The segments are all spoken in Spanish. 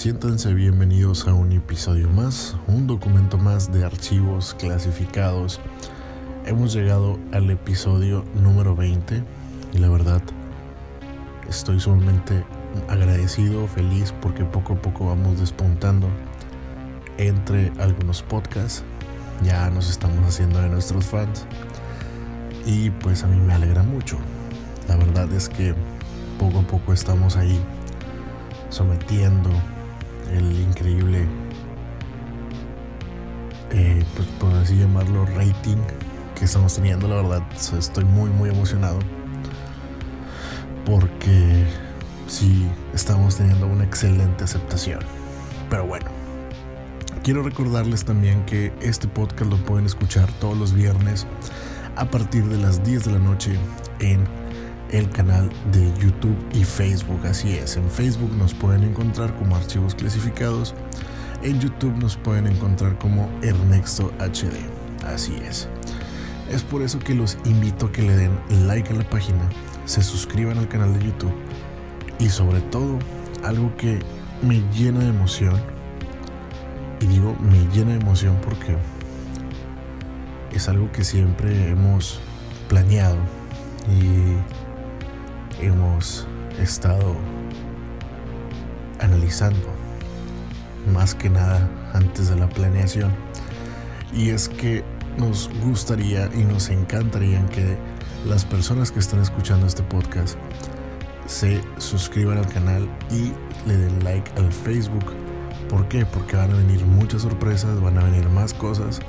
Siéntanse bienvenidos a un episodio más, un documento más de Archivos Clasificados. Hemos llegado al episodio número 20 y la verdad estoy sumamente agradecido, feliz porque poco a poco vamos despuntando entre algunos podcasts. Ya nos estamos haciendo de nuestros fans y pues a mí me alegra mucho. La verdad es que poco a poco estamos ahí sometiendo el increíble, eh, pues por así llamarlo, rating que estamos teniendo. La verdad, estoy muy, muy emocionado porque sí estamos teniendo una excelente aceptación. Pero bueno, quiero recordarles también que este podcast lo pueden escuchar todos los viernes a partir de las 10 de la noche en el canal de YouTube y Facebook. Así es, en Facebook nos pueden encontrar como archivos clasificados, en YouTube nos pueden encontrar como Ernesto HD. Así es. Es por eso que los invito a que le den like a la página, se suscriban al canal de YouTube y sobre todo algo que me llena de emoción. Y digo me llena de emoción porque es algo que siempre hemos planeado y hemos estado analizando más que nada antes de la planeación y es que nos gustaría y nos encantaría que las personas que están escuchando este podcast se suscriban al canal y le den like al Facebook. ¿Por qué? Porque van a venir muchas sorpresas, van a venir más cosas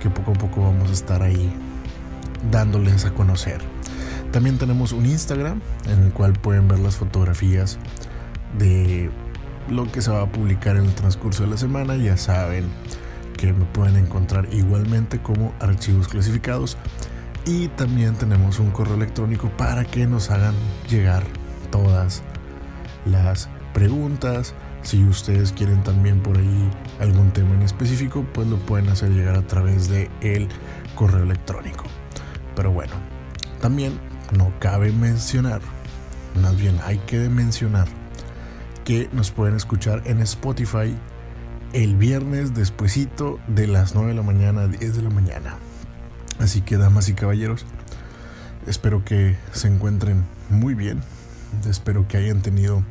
que poco a poco vamos a estar ahí dándoles a conocer. También tenemos un Instagram en el cual pueden ver las fotografías de lo que se va a publicar en el transcurso de la semana. Ya saben que me pueden encontrar igualmente como archivos clasificados. Y también tenemos un correo electrónico para que nos hagan llegar todas las preguntas. Si ustedes quieren también por ahí algún tema en específico, pues lo pueden hacer llegar a través de correo electrónico. Pero bueno, también no cabe mencionar, más bien hay que mencionar que nos pueden escuchar en Spotify el viernes despuesito de las 9 de la mañana a 10 de la mañana. Así que damas y caballeros, espero que se encuentren muy bien, espero que hayan tenido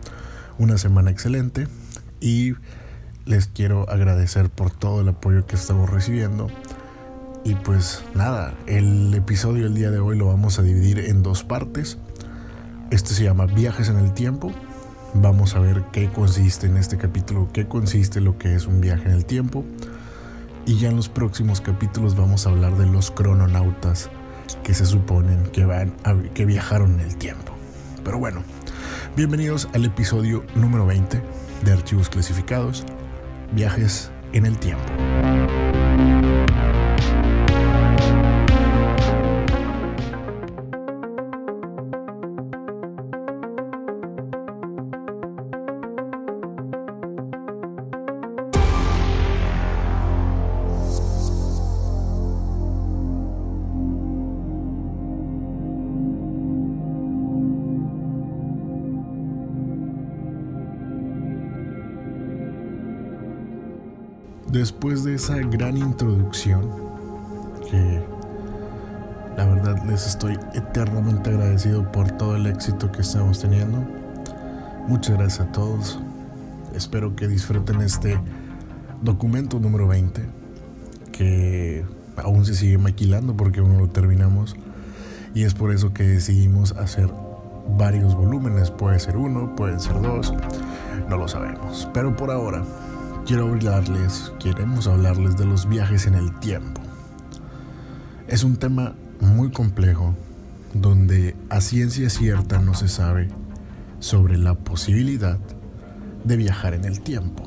una semana excelente y les quiero agradecer por todo el apoyo que estamos recibiendo y pues nada, el episodio del día de hoy lo vamos a dividir en dos partes. Este se llama Viajes en el Tiempo. Vamos a ver qué consiste en este capítulo, qué consiste lo que es un viaje en el tiempo. Y ya en los próximos capítulos vamos a hablar de los crononautas que se suponen que, van que viajaron en el tiempo. Pero bueno, bienvenidos al episodio número 20 de Archivos Clasificados, Viajes en el Tiempo. Esa gran introducción, que la verdad les estoy eternamente agradecido por todo el éxito que estamos teniendo. Muchas gracias a todos. Espero que disfruten este documento número 20, que aún se sigue maquilando porque aún no lo terminamos. Y es por eso que decidimos hacer varios volúmenes. Puede ser uno, pueden ser dos, no lo sabemos. Pero por ahora quiero hablarles, queremos hablarles de los viajes en el tiempo. Es un tema muy complejo donde a ciencia cierta no se sabe sobre la posibilidad de viajar en el tiempo.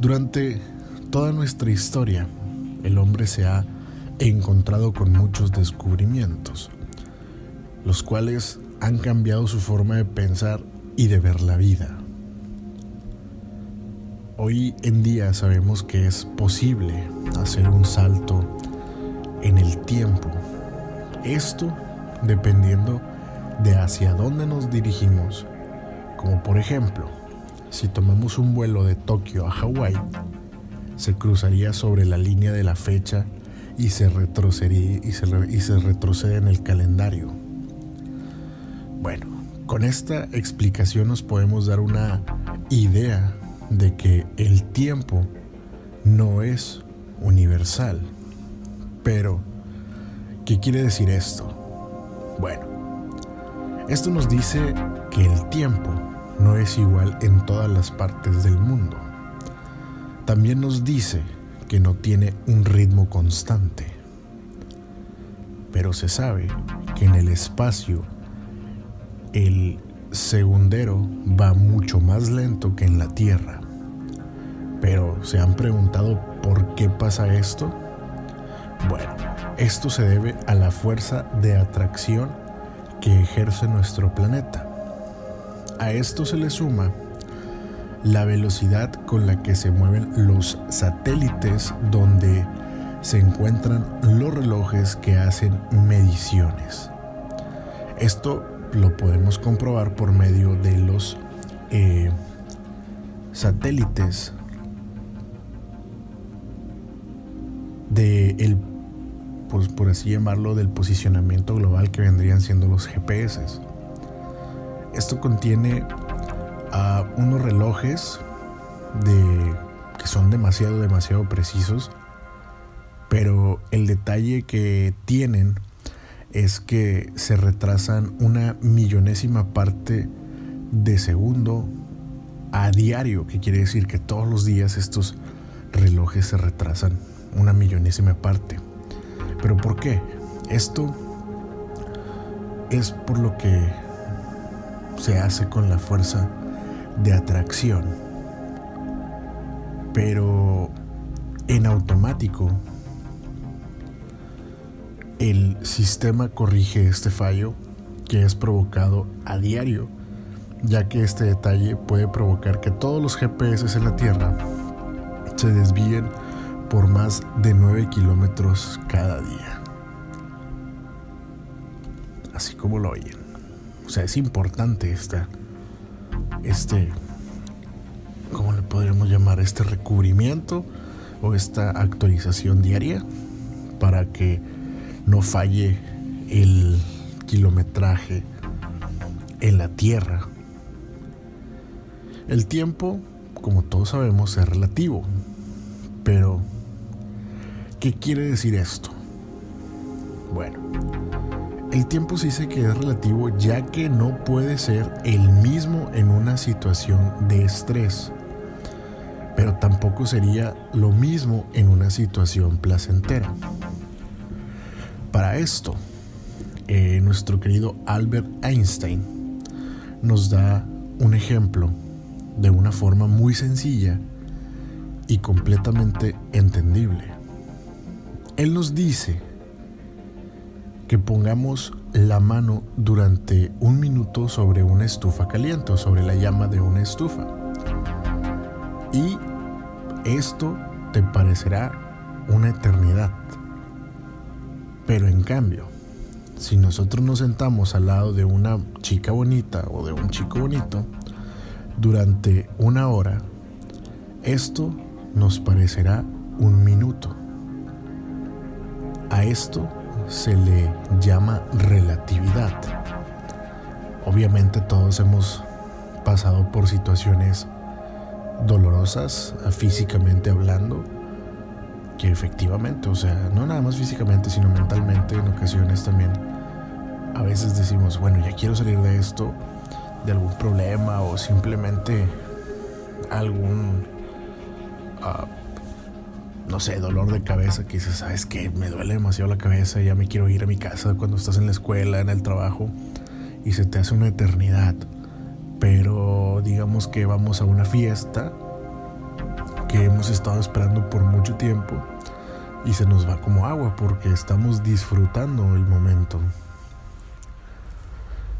Durante toda nuestra historia, el hombre se ha encontrado con muchos descubrimientos, los cuales han cambiado su forma de pensar y de ver la vida. Hoy en día sabemos que es posible hacer un salto en el tiempo. Esto dependiendo de hacia dónde nos dirigimos, como por ejemplo, si tomamos un vuelo de Tokio a Hawái, se cruzaría sobre la línea de la fecha y se retrocedería y se, y se retrocede en el calendario. Bueno, con esta explicación nos podemos dar una idea de que el tiempo no es universal. Pero, ¿qué quiere decir esto? Bueno, esto nos dice que el tiempo no es igual en todas las partes del mundo. También nos dice que no tiene un ritmo constante. Pero se sabe que en el espacio el segundero va mucho más lento que en la Tierra. Pero ¿se han preguntado por qué pasa esto? Bueno, esto se debe a la fuerza de atracción que ejerce nuestro planeta. A esto se le suma la velocidad con la que se mueven los satélites donde se encuentran los relojes que hacen mediciones. Esto lo podemos comprobar por medio de los eh, satélites de el pues por así llamarlo del posicionamiento global que vendrían siendo los GPS. Esto contiene unos relojes que son demasiado demasiado precisos, pero el detalle que tienen es que se retrasan una millonésima parte de segundo a diario, que quiere decir que todos los días estos relojes se retrasan una millonésima parte. ¿Pero por qué? Esto es por lo que se hace con la fuerza de atracción. Pero en automático el sistema corrige este fallo que es provocado a diario, ya que este detalle puede provocar que todos los GPS en la Tierra se desvíen por más de 9 kilómetros cada día. Así como lo oyen. O sea, es importante esta, este, ¿cómo le podríamos llamar? Este recubrimiento o esta actualización diaria para que no falle el kilometraje en la Tierra. El tiempo, como todos sabemos, es relativo. Pero, ¿qué quiere decir esto? Bueno, el tiempo se dice que es relativo ya que no puede ser el mismo en una situación de estrés, pero tampoco sería lo mismo en una situación placentera. Para esto, eh, nuestro querido Albert Einstein nos da un ejemplo de una forma muy sencilla y completamente entendible. Él nos dice que pongamos la mano durante un minuto sobre una estufa caliente o sobre la llama de una estufa. Y esto te parecerá una eternidad. Pero en cambio, si nosotros nos sentamos al lado de una chica bonita o de un chico bonito durante una hora, esto nos parecerá un minuto. Esto se le llama relatividad. Obviamente todos hemos pasado por situaciones dolorosas físicamente hablando que efectivamente, o sea, no nada más físicamente, sino mentalmente en ocasiones también. A veces decimos, bueno, ya quiero salir de esto, de algún problema o simplemente algún, uh, no sé, dolor de cabeza que dices, sabes que me duele demasiado la cabeza, ya me quiero ir a mi casa cuando estás en la escuela, en el trabajo, y se te hace una eternidad. Pero digamos que vamos a una fiesta que hemos estado esperando por mucho tiempo y se nos va como agua porque estamos disfrutando el momento.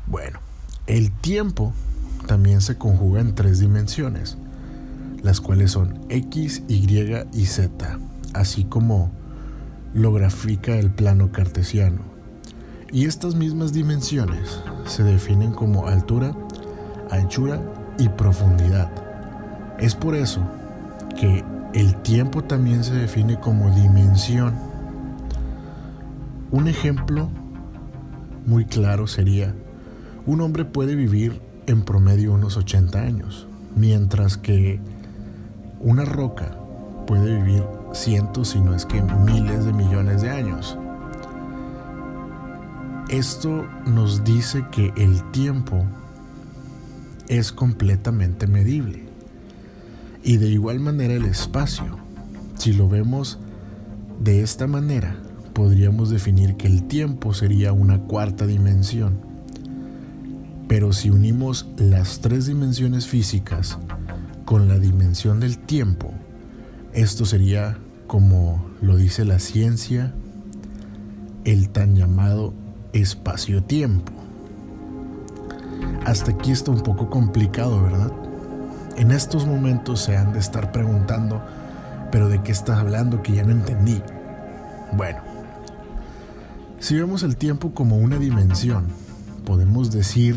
Bueno, el tiempo también se conjuga en tres dimensiones, las cuales son X, Y y Z, así como lo grafica el plano cartesiano. Y estas mismas dimensiones se definen como altura, anchura y profundidad. Es por eso que el tiempo también se define como dimensión. Un ejemplo muy claro sería, un hombre puede vivir en promedio unos 80 años, mientras que una roca puede vivir cientos, si no es que miles de millones de años. Esto nos dice que el tiempo es completamente medible. Y de igual manera el espacio. Si lo vemos de esta manera, podríamos definir que el tiempo sería una cuarta dimensión. Pero si unimos las tres dimensiones físicas con la dimensión del tiempo, esto sería, como lo dice la ciencia, el tan llamado espacio-tiempo. Hasta aquí está un poco complicado, ¿verdad? En estos momentos se han de estar preguntando, pero ¿de qué estás hablando que ya no entendí? Bueno, si vemos el tiempo como una dimensión, podemos decir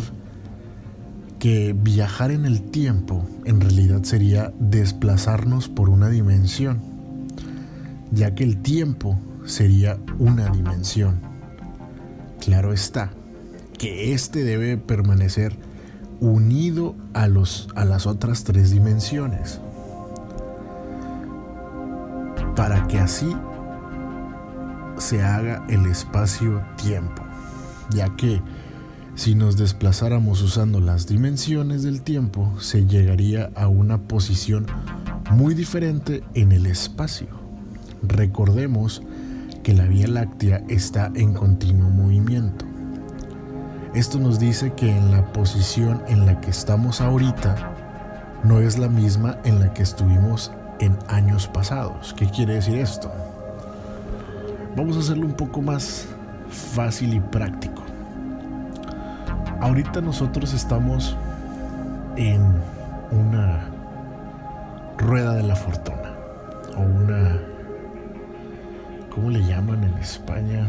que viajar en el tiempo en realidad sería desplazarnos por una dimensión, ya que el tiempo sería una dimensión. Claro está que éste debe permanecer unido a, los, a las otras tres dimensiones, para que así se haga el espacio-tiempo, ya que si nos desplazáramos usando las dimensiones del tiempo, se llegaría a una posición muy diferente en el espacio. Recordemos que la Vía Láctea está en continuo movimiento. Esto nos dice que en la posición en la que estamos ahorita no es la misma en la que estuvimos en años pasados. ¿Qué quiere decir esto? Vamos a hacerlo un poco más fácil y práctico. Ahorita nosotros estamos en una rueda de la fortuna o una ¿cómo le llaman en España?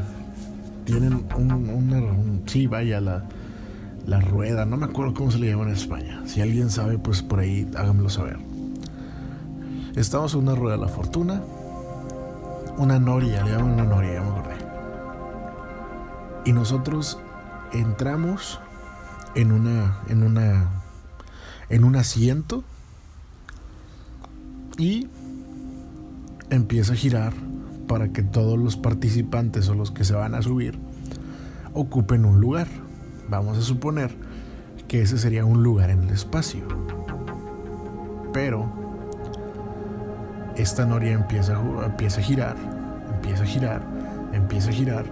Tienen un, una, sí, vaya la, la rueda, no me acuerdo cómo se le llama en España. Si alguien sabe, pues por ahí háganmelo saber. Estamos en una rueda de la fortuna, una noria, le llaman una noria, ya me acordé. Y nosotros entramos en una en una en un asiento y empieza a girar para que todos los participantes o los que se van a subir ocupen un lugar. Vamos a suponer que ese sería un lugar en el espacio. Pero esta noria empieza empieza a girar, empieza a girar, empieza a girar.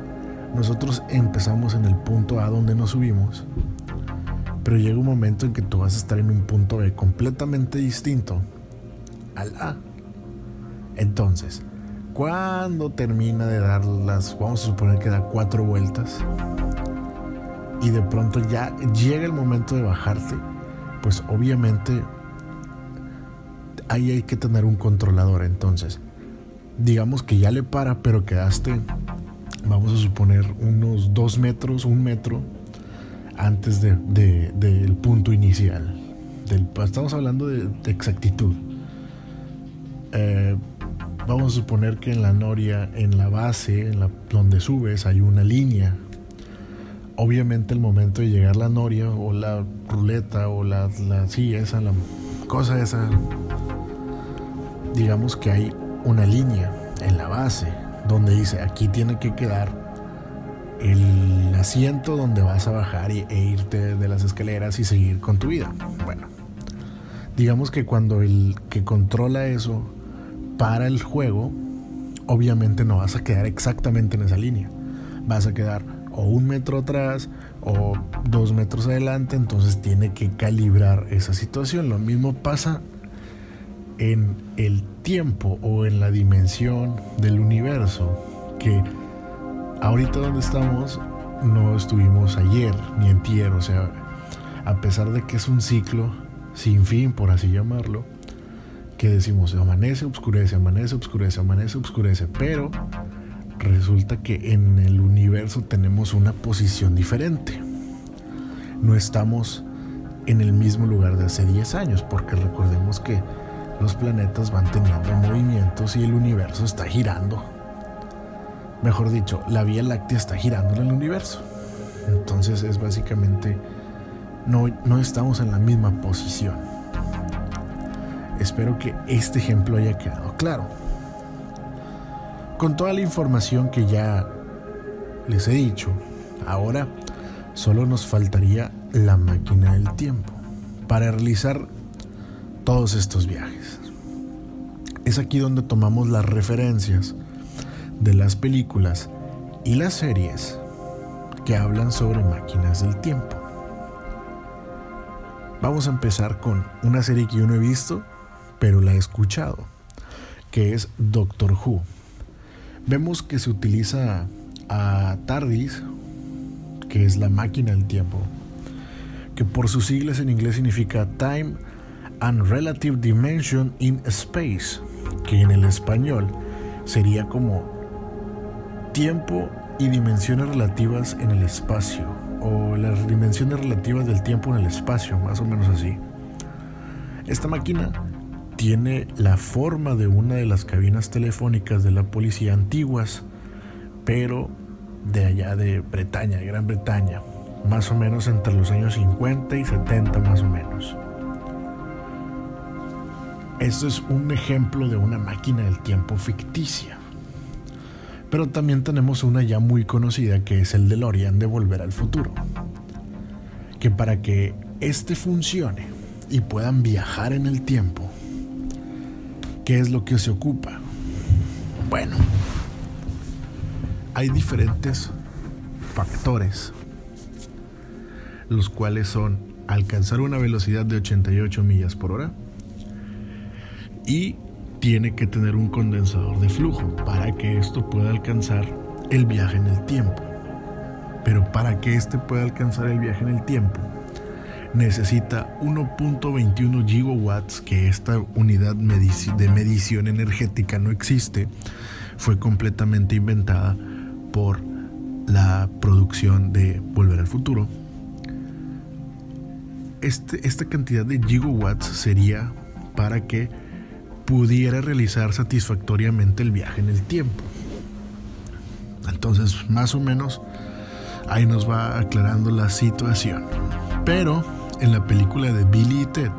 Nosotros empezamos en el punto A donde nos subimos pero llega un momento en que tú vas a estar en un punto B completamente distinto al A. Entonces, cuando termina de dar las, vamos a suponer que da cuatro vueltas, y de pronto ya llega el momento de bajarte, pues obviamente ahí hay que tener un controlador. Entonces, digamos que ya le para, pero quedaste, vamos a suponer, unos dos metros, un metro antes del punto inicial. Estamos hablando de, exactitud. Eh, vamos a suponer que en la noria, en la base, en la, donde subes, hay una línea. Obviamente el momento de llegar la noria o la ruleta o la, la sí, esa, la cosa esa, digamos que hay una línea en la base donde dice aquí tiene que quedar el asiento donde vas a bajar e irte de las escaleras y seguir con tu vida. Bueno, digamos que cuando el que controla eso para el juego, obviamente no vas a quedar exactamente en esa línea. Vas a quedar o un metro atrás o dos metros adelante, entonces tiene que calibrar esa situación. Lo mismo pasa en el tiempo o en la dimensión del universo, que ahorita donde estamos no estuvimos ayer ni entier, o sea, a pesar de que es un ciclo sin fin, por así llamarlo, que decimos amanece, oscurece, amanece, oscurece, amanece, oscurece, pero resulta que en el universo tenemos una posición diferente. no estamos en el mismo lugar de hace 10 años, porque recordemos que los planetas van teniendo movimientos y el universo está girando. Mejor dicho, la Vía Láctea está girando en el universo. Entonces es básicamente, no, no estamos en la misma posición. Espero que este ejemplo haya quedado claro. Con toda la información que ya les he dicho, ahora solo nos faltaría la máquina del tiempo para realizar todos estos viajes. Es aquí donde tomamos las referencias de las películas y las series que hablan sobre máquinas del tiempo. Vamos a empezar con una serie que yo no he visto, pero la he escuchado, que es Doctor Who. Vemos que se utiliza a TARDIS, que es la máquina del tiempo, que por sus siglas en inglés significa Time and Relative Dimension in Space, que en el español sería como tiempo y dimensiones relativas en el espacio, o las dimensiones relativas del tiempo en el espacio, más o menos así. Esta máquina tiene la forma de una de las cabinas telefónicas de la policía antiguas, pero de allá de Bretaña, Gran Bretaña, más o menos entre los años 50 y 70 más o menos. Esto es un ejemplo de una máquina del tiempo ficticia. Pero también tenemos una ya muy conocida que es el DeLorean de Volver al Futuro. Que para que este funcione y puedan viajar en el tiempo, ¿qué es lo que se ocupa? Bueno, hay diferentes factores, los cuales son alcanzar una velocidad de 88 millas por hora, y tiene que tener un condensador de flujo para que esto pueda alcanzar el viaje en el tiempo. Pero para que este pueda alcanzar el viaje en el tiempo, necesita 1.21 gigawatts, que esta unidad de medición energética no existe, fue completamente inventada por la producción de Volver al Futuro. Este, esta cantidad de gigawatts sería para que pudiera realizar satisfactoriamente el viaje en el tiempo. Entonces, más o menos, ahí nos va aclarando la situación. Pero en la película de Billy y Ted,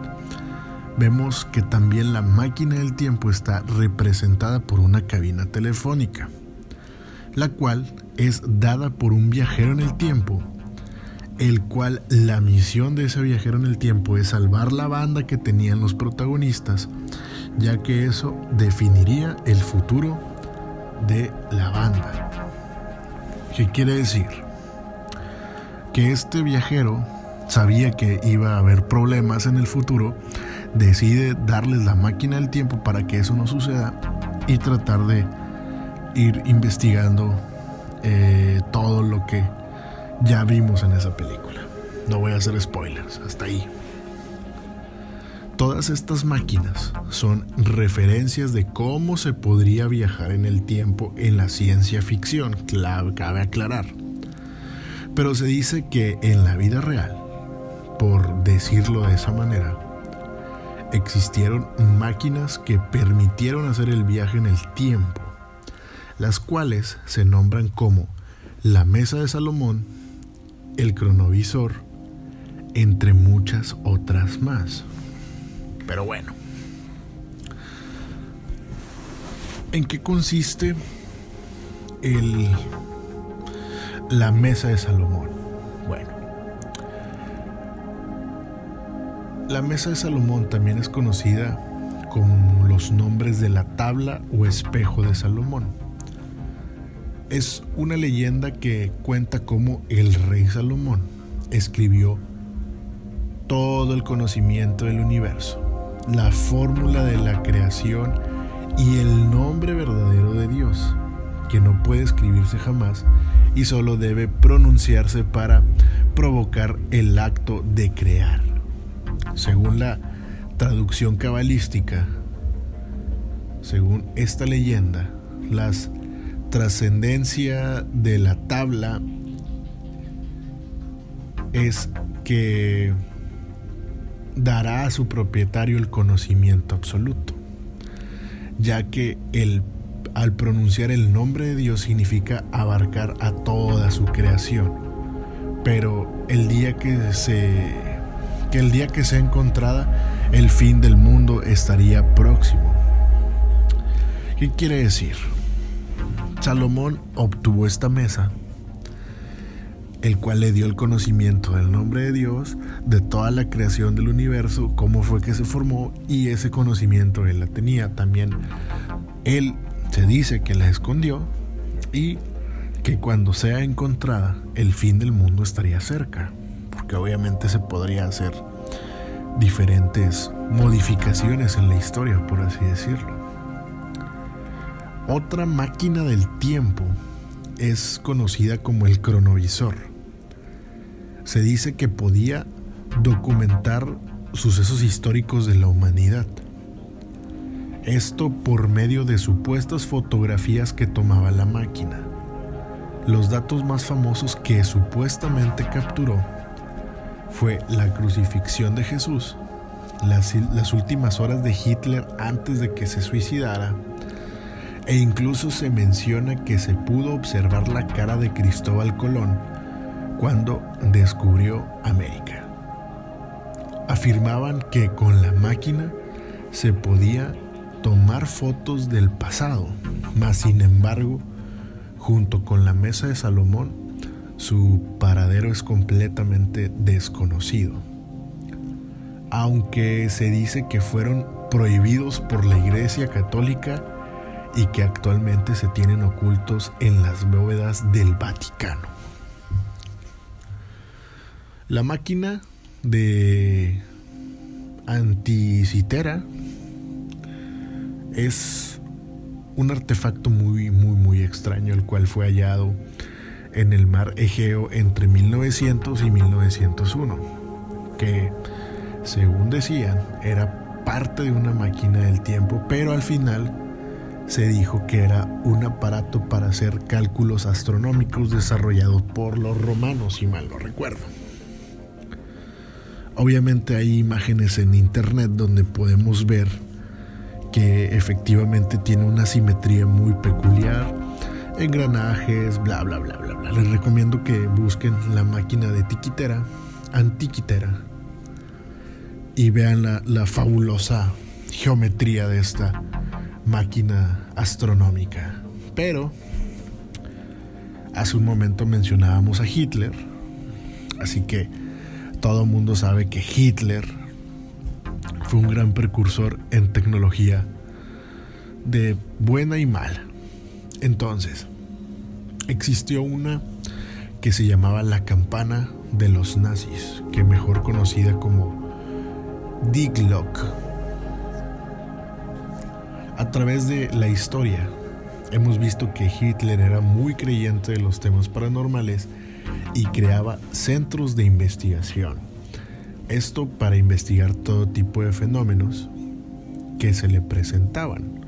vemos que también la máquina del tiempo está representada por una cabina telefónica, la cual es dada por un viajero en el tiempo, el cual la misión de ese viajero en el tiempo es salvar la banda que tenían los protagonistas ya que eso definiría el futuro de la banda. ¿Qué quiere decir? Que este viajero sabía que iba a haber problemas en el futuro, decide darles la máquina del tiempo para que eso no suceda y tratar de ir investigando eh, todo lo que ya vimos en esa película. No voy a hacer spoilers, hasta ahí. Todas estas máquinas son referencias de cómo se podría viajar en el tiempo en la ciencia ficción, cabe aclarar. Pero se dice que en la vida real, por decirlo de esa manera, existieron máquinas que permitieron hacer el viaje en el tiempo, las cuales se nombran como la Mesa de Salomón, el cronovisor, entre muchas otras más. Pero bueno. ¿En qué consiste el, la mesa de Salomón? Bueno. La mesa de Salomón también es conocida con los nombres de la tabla o espejo de Salomón. Es una leyenda que cuenta cómo el rey Salomón escribió todo el conocimiento del universo la fórmula de la creación y el nombre verdadero de Dios, que no puede escribirse jamás y solo debe pronunciarse para provocar el acto de crear. Según la traducción cabalística, según esta leyenda, la trascendencia de la tabla es que dará a su propietario el conocimiento absoluto, ya que el, al pronunciar el nombre de Dios significa abarcar a toda su creación. Pero el día que se que el día que sea encontrada el fin del mundo estaría próximo. ¿Qué quiere decir? Salomón obtuvo esta mesa el cual le dio el conocimiento del nombre de Dios, de toda la creación del universo, cómo fue que se formó y ese conocimiento él la tenía. También él se dice que la escondió y que cuando sea encontrada el fin del mundo estaría cerca, porque obviamente se podría hacer diferentes modificaciones en la historia, por así decirlo. Otra máquina del tiempo es conocida como el cronovisor se dice que podía documentar sucesos históricos de la humanidad. Esto por medio de supuestas fotografías que tomaba la máquina. Los datos más famosos que supuestamente capturó fue la crucifixión de Jesús, las, las, últimas horas de Hitler antes de que se suicidara, e incluso se menciona que se pudo observar la cara de Cristóbal Colón cuando descubrió América. Afirmaban que con la máquina se podía tomar fotos del pasado, mas sin embargo, junto con la mesa de Salomón, su paradero es completamente desconocido. Aunque se dice que fueron prohibidos por la Iglesia Católica y que actualmente se tienen ocultos en las bóvedas del Vaticano. La máquina de anticitera es un artefacto muy, muy, muy extraño, el cual fue hallado en el mar Egeo entre 1900 y 1901, que según decían era parte de una máquina del tiempo, pero al final se dijo que era un aparato para hacer cálculos astronómicos desarrollado por los romanos, si mal no recuerdo. Obviamente hay imágenes en internet donde podemos ver que efectivamente tiene una simetría muy peculiar, engranajes, bla, bla, bla, bla, bla. Les recomiendo que busquen la máquina de tiquitera, antiquitera, y vean la, la fabulosa geometría de esta máquina astronómica. Pero hace un momento mencionábamos a Hitler, así que todo el mundo sabe que Hitler fue un gran precursor en tecnología de buena y mala. Entonces, existió una que se llamaba la campana de los nazis, que mejor conocida como Diglock. A través de la historia, hemos visto que Hitler era muy creyente de los temas paranormales y creaba centros de investigación. Esto para investigar todo tipo de fenómenos que se le presentaban.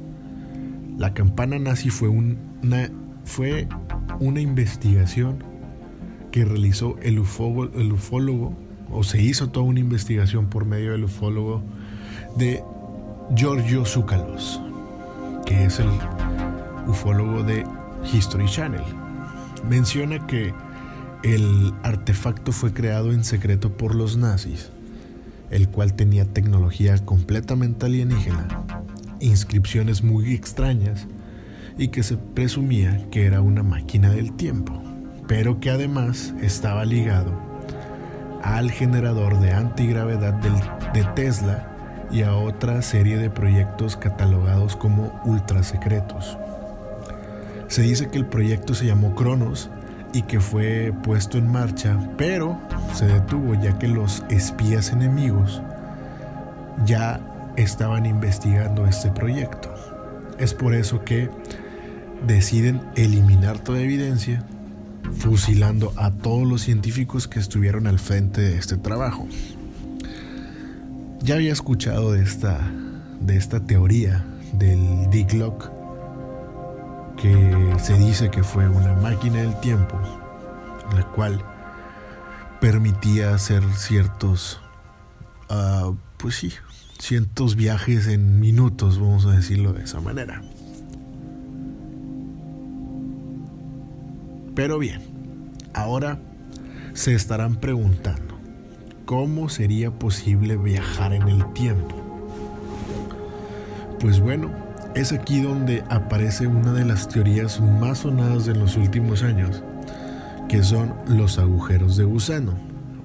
La campana nazi fue una, fue una investigación que realizó el, el ufólogo, o se hizo toda una investigación por medio del ufólogo de Giorgio Zoukalos, que es el ufólogo de History Channel. Menciona que el artefacto fue creado en secreto por los nazis, el cual tenía tecnología completamente alienígena, inscripciones muy extrañas y que se presumía que era una máquina del tiempo, pero que además estaba ligado al generador de antigravedad de Tesla y a otra serie de proyectos catalogados como ultra secretos. Se dice que el proyecto se llamó Cronos y que fue puesto en marcha, pero se detuvo ya que los espías enemigos ya estaban investigando este proyecto. Es por eso que deciden eliminar toda evidencia, fusilando a todos los científicos que estuvieron al frente de este trabajo. Ya había escuchado de esta, de esta teoría del Diglock que se dice que fue una máquina del tiempo, la cual permitía hacer ciertos, uh, pues sí, cientos viajes en minutos, vamos a decirlo de esa manera. Pero bien, ahora se estarán preguntando, ¿cómo sería posible viajar en el tiempo? Pues bueno, es aquí donde aparece una de las teorías más sonadas en los últimos años, que son los agujeros de gusano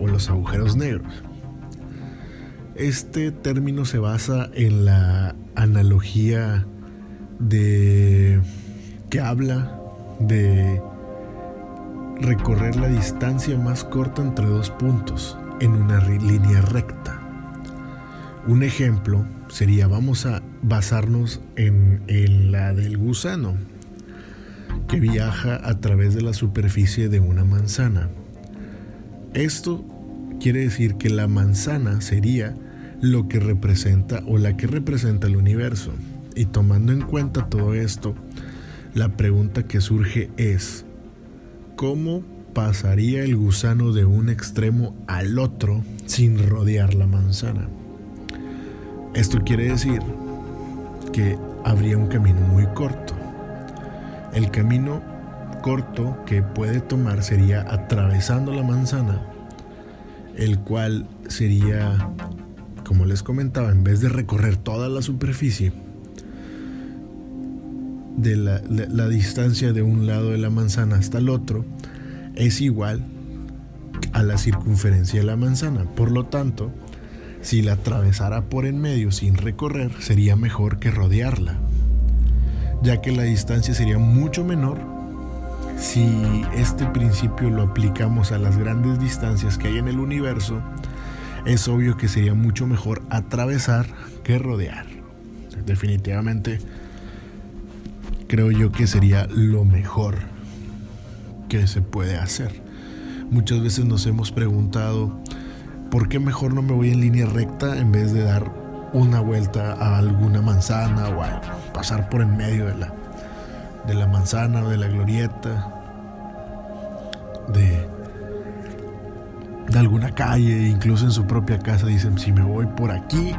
o los agujeros negros. Este término se basa en la analogía de que habla de recorrer la distancia más corta entre dos puntos en una línea recta. Un ejemplo sería, vamos a basarnos en, la del gusano, que viaja a través de la superficie de una manzana. Esto quiere decir que la manzana sería lo que representa o la que representa el universo. Y tomando en cuenta todo esto, la pregunta que surge es, ¿cómo pasaría el gusano de un extremo al otro sin rodear la manzana? Esto quiere decir que habría un camino muy corto. El camino corto que puede tomar sería atravesando la manzana, el cual sería, como les comentaba, en vez de recorrer toda la superficie, de la, la, distancia de un lado de la manzana hasta el otro es igual a la circunferencia de la manzana. Por lo tanto, si la atravesara por en medio sin recorrer, sería mejor que rodearla, ya que la distancia sería mucho menor si este principio lo aplicamos a las grandes distancias que hay en el universo. Es obvio que sería mucho mejor atravesar que rodear. Definitivamente creo yo que sería lo mejor se puede hacer. Muchas veces nos hemos preguntado ¿por qué mejor no me voy en línea recta en vez de dar una vuelta a alguna manzana o a pasar por en medio de la, de la manzana o de la glorieta? De, de alguna calle, incluso en su propia casa dicen, si me voy por aquí,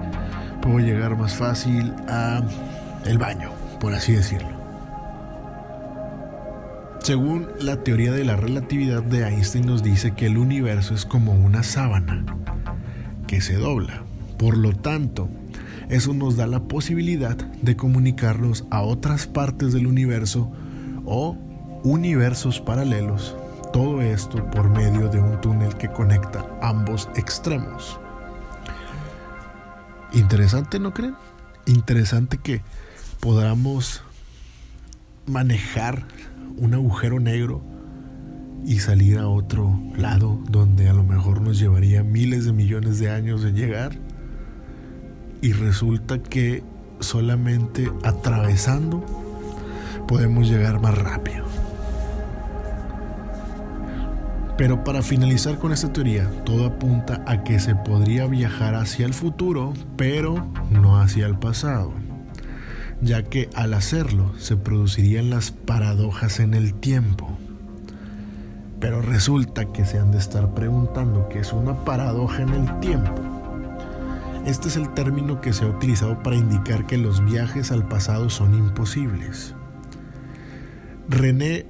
puedo llegar más fácil a el baño, por así decirlo. Según la teoría de la relatividad de Einstein nos dice que el universo es como una sábana que se dobla. Por lo tanto, eso nos da la posibilidad de comunicarnos a otras partes del universo o universos paralelos. Todo esto por medio de un túnel que conecta ambos extremos. Interesante, ¿no creen? Interesante que podamos manejar un agujero negro y salir a otro lado donde a lo mejor nos llevaría miles de millones de años de llegar y resulta que solamente atravesando podemos llegar más rápido. Pero para finalizar con esta teoría, todo apunta a que se podría viajar hacia el futuro, pero no hacia el pasado ya que al hacerlo se producirían las paradojas en el tiempo. Pero resulta que se han de estar preguntando qué es una paradoja en el tiempo. Este es el término que se ha utilizado para indicar que los viajes al pasado son imposibles. René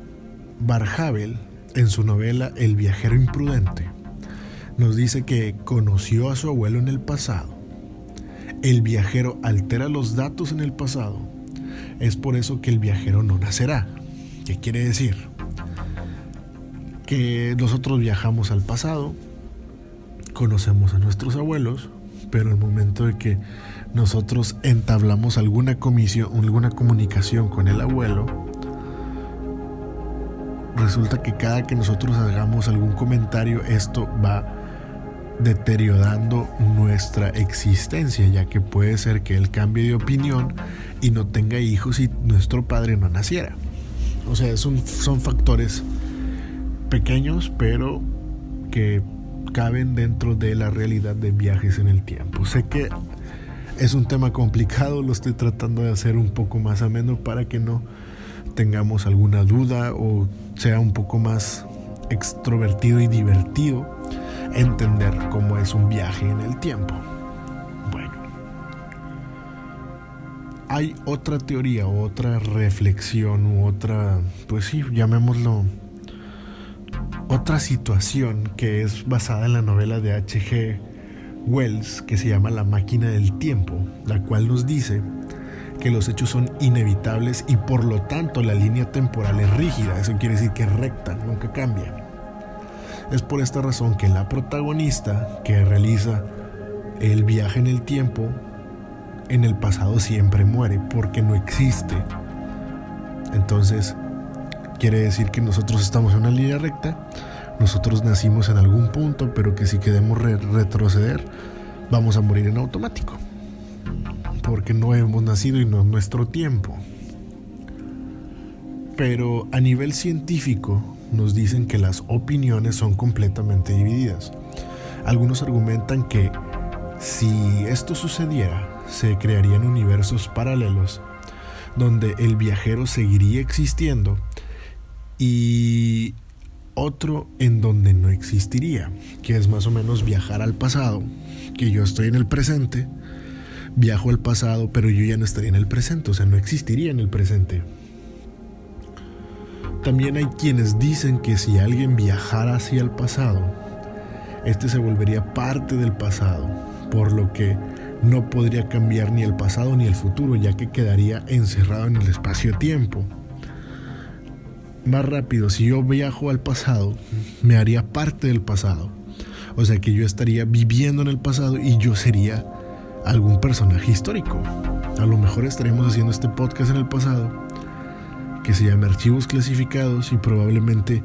Barjavel, en su novela El viajero imprudente, nos dice que conoció a su abuelo en el pasado el viajero altera los datos en el pasado, es por eso que el viajero no nacerá. ¿Qué quiere decir? Que nosotros viajamos al pasado, conocemos a nuestros abuelos, pero el momento de que nosotros entablamos alguna comisión, alguna comunicación con el abuelo, resulta que cada que nosotros hagamos algún comentario, esto va deteriorando nuestra existencia, ya que puede ser que él cambie de opinión y no tenga hijos y nuestro padre no naciera. O sea, son, son factores pequeños, pero que caben dentro de la realidad de viajes en el tiempo. Sé que es un tema complicado, lo estoy tratando de hacer un poco más ameno para que no tengamos alguna duda o sea un poco más extrovertido y divertido entender cómo es un viaje en el tiempo. Bueno, hay otra teoría, otra reflexión u otra, pues sí, llamémoslo, otra situación que es basada en la novela de H.G. Wells que se llama La máquina del tiempo, la cual nos dice que los hechos son inevitables y por lo tanto la línea temporal es rígida, eso quiere decir que es recta, nunca cambia. Es por esta razón que la protagonista que realiza el viaje en el tiempo en el pasado siempre muere porque no existe. Entonces, quiere decir que nosotros estamos en una línea recta, nosotros nacimos en algún punto, pero que si queremos retroceder, vamos a morir en automático. Porque no hemos nacido y no es nuestro tiempo. Pero a nivel científico nos dicen que las opiniones son completamente divididas. Algunos argumentan que si esto sucediera, se crearían universos paralelos donde el viajero seguiría existiendo y otro en donde no existiría, que es más o menos viajar al pasado, que yo estoy en el presente, viajo al pasado, pero yo ya no estaría en el presente, o sea, no existiría en el presente. También hay quienes dicen que si alguien viajara hacia el pasado, este se volvería parte del pasado, por lo que no podría cambiar ni el pasado ni el futuro, ya que quedaría encerrado en el espacio-tiempo más rápido, si yo viajo al pasado, me haría parte del pasado. O sea que yo estaría viviendo en el pasado y yo sería algún personaje histórico. A lo mejor estaríamos haciendo este podcast en el pasado, que se llama Archivos Clasificados y probablemente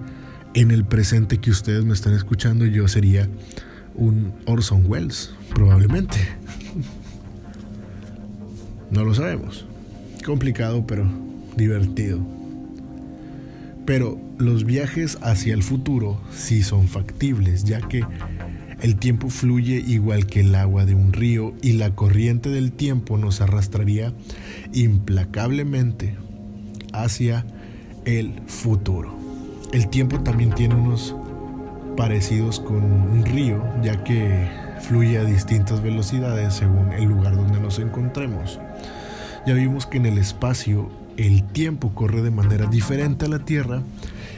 en el presente que ustedes me están escuchando yo sería un Orson Welles, probablemente. No lo sabemos. Complicado, pero divertido. Pero los viajes hacia el futuro sí son factibles, ya que el tiempo fluye igual que el agua de un río y la corriente del tiempo nos arrastraría implacablemente hacia el futuro. El tiempo también tiene unos parecidos con un río, ya que fluye a distintas velocidades según el lugar donde nos encontremos. Ya vimos que en el espacio el tiempo corre de manera diferente a la Tierra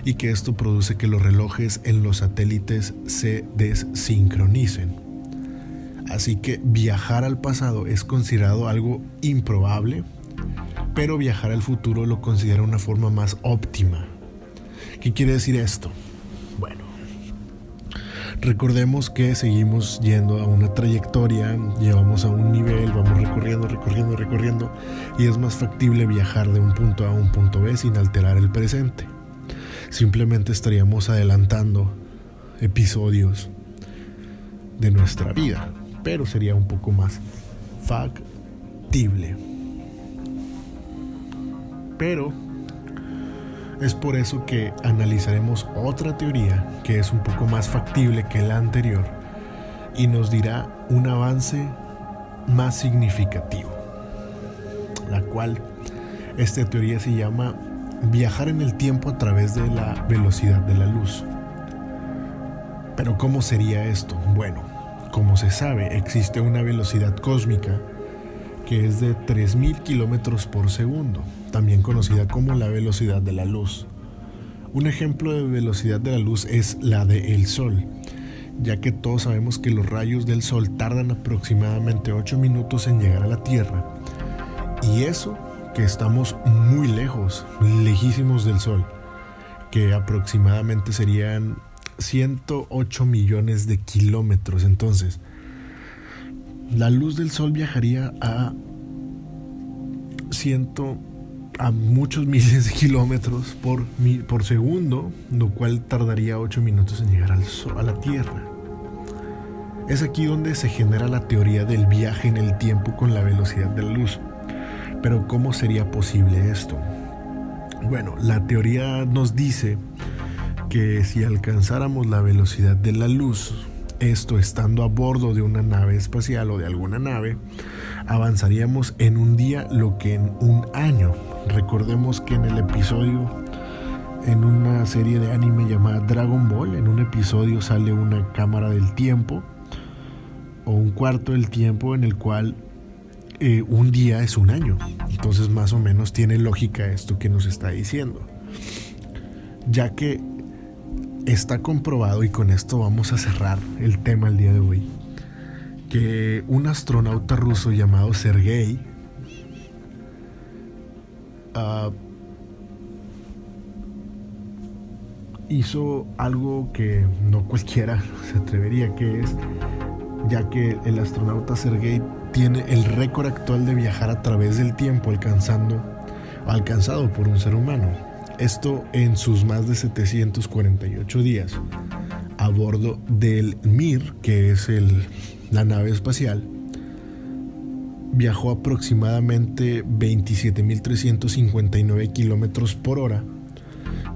y que esto produce que los relojes en los satélites se desincronicen. Así que viajar al pasado es considerado algo improbable, pero viajar al futuro lo considera una forma más óptima. ¿Qué quiere decir esto? Recordemos que seguimos yendo a una trayectoria, llevamos a un nivel, vamos recorriendo, recorriendo, recorriendo y es más factible viajar de un punto A a un punto B sin alterar el presente. Simplemente estaríamos adelantando episodios de nuestra vida, pero sería un poco más factible. Pero es por eso que analizaremos otra teoría que es un poco más factible que la anterior y nos dirá un avance más significativo, la cual esta teoría se llama viajar en el tiempo a través de la velocidad de la luz. Pero ¿cómo sería esto? Bueno, como se sabe, existe una velocidad cósmica que es de 3.000 kilómetros por segundo, también conocida como la velocidad de la luz. Un ejemplo de velocidad de la luz es la del el Sol, ya que todos sabemos que los rayos del Sol tardan aproximadamente 8 minutos en llegar a la Tierra. Y eso que estamos muy lejos, lejísimos del Sol, que aproximadamente serían 108 millones de kilómetros. Entonces, la luz del sol viajaría a ciento a muchos miles de kilómetros por, por segundo, lo cual tardaría 8 minutos en llegar al a la Tierra. Es aquí donde se genera la teoría del viaje en el tiempo con la velocidad de la luz. Pero ¿cómo sería posible esto? Bueno, la teoría nos dice que si alcanzáramos la velocidad de la luz, esto estando a bordo de una nave espacial o de alguna nave, avanzaríamos en un día lo que en un año. Recordemos que en el episodio en una serie de anime llamada Dragon Ball. En un episodio sale una cámara del tiempo o un cuarto del tiempo en el cual eh, un día es un año. Entonces más o menos tiene lógica esto que nos está diciendo. Ya que está comprobado, y con esto vamos a cerrar el tema el día de hoy, que un astronauta ruso llamado Sergei uh, hizo algo que no cualquiera se atrevería, que es, ya que el astronauta Sergei tiene el récord actual de viajar a través del tiempo alcanzando, alcanzado por un ser humano. Esto en sus más de 748 días a bordo del Mir, que es el, la nave espacial. Viajó aproximadamente 27.359 kilómetros por hora,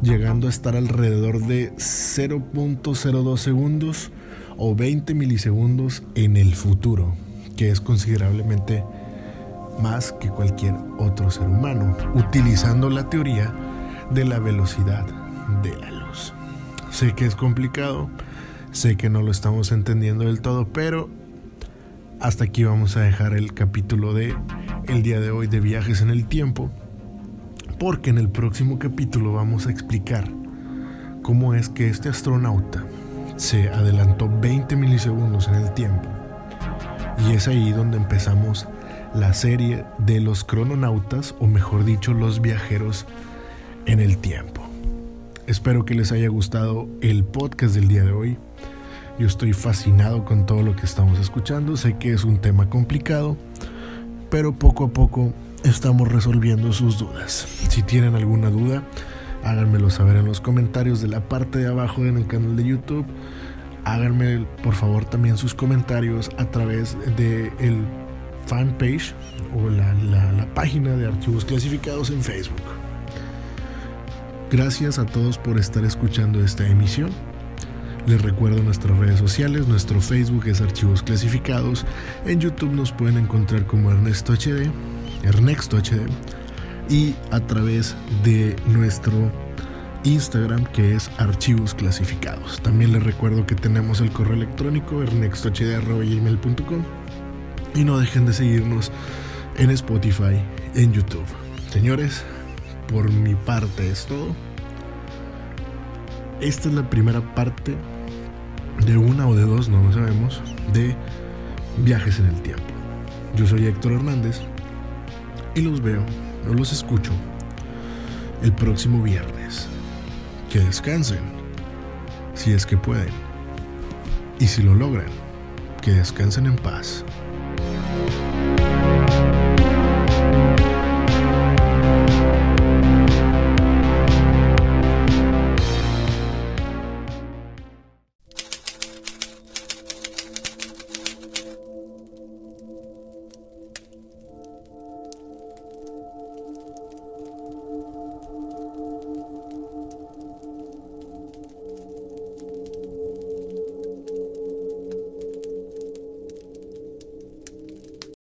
llegando a estar alrededor de 0.02 segundos o 20 milisegundos en el futuro que es considerablemente más que cualquier otro ser humano, utilizando la teoría de la velocidad de la luz. Sé que es complicado, sé que no lo estamos entendiendo del todo, pero hasta aquí vamos a dejar el capítulo de el día de hoy de viajes en el tiempo, porque en el próximo capítulo vamos a explicar cómo es que este astronauta se adelantó 20 milisegundos en el tiempo y es ahí donde empezamos la serie de los crononautas, o mejor dicho, los viajeros en el tiempo. Espero que les haya gustado el podcast del día de hoy. Yo estoy fascinado con todo lo que estamos escuchando. Sé que es un tema complicado, pero poco a poco estamos resolviendo sus dudas. Si tienen alguna duda, háganmelo saber en los comentarios de la parte de abajo en el canal de YouTube háganme por favor también sus comentarios a través de el fanpage o la, la página de archivos clasificados en Facebook. Gracias a todos por estar escuchando esta emisión. Les recuerdo nuestras redes sociales, nuestro Facebook es Archivos Clasificados, en YouTube nos pueden encontrar como Ernesto HD, Ernesto HD, y a través de nuestro Instagram que es archivos clasificados. También les recuerdo que tenemos el correo electrónico ernextohd.gmail.com y no dejen de seguirnos en Spotify, en YouTube. Señores, por mi parte es todo. Esta es la primera parte de una o de dos, no lo sabemos, de viajes en el tiempo. Yo soy Héctor Hernández y los veo, o los escucho el próximo viernes que descansen, si es que pueden. Y si lo logran, que descansen en paz.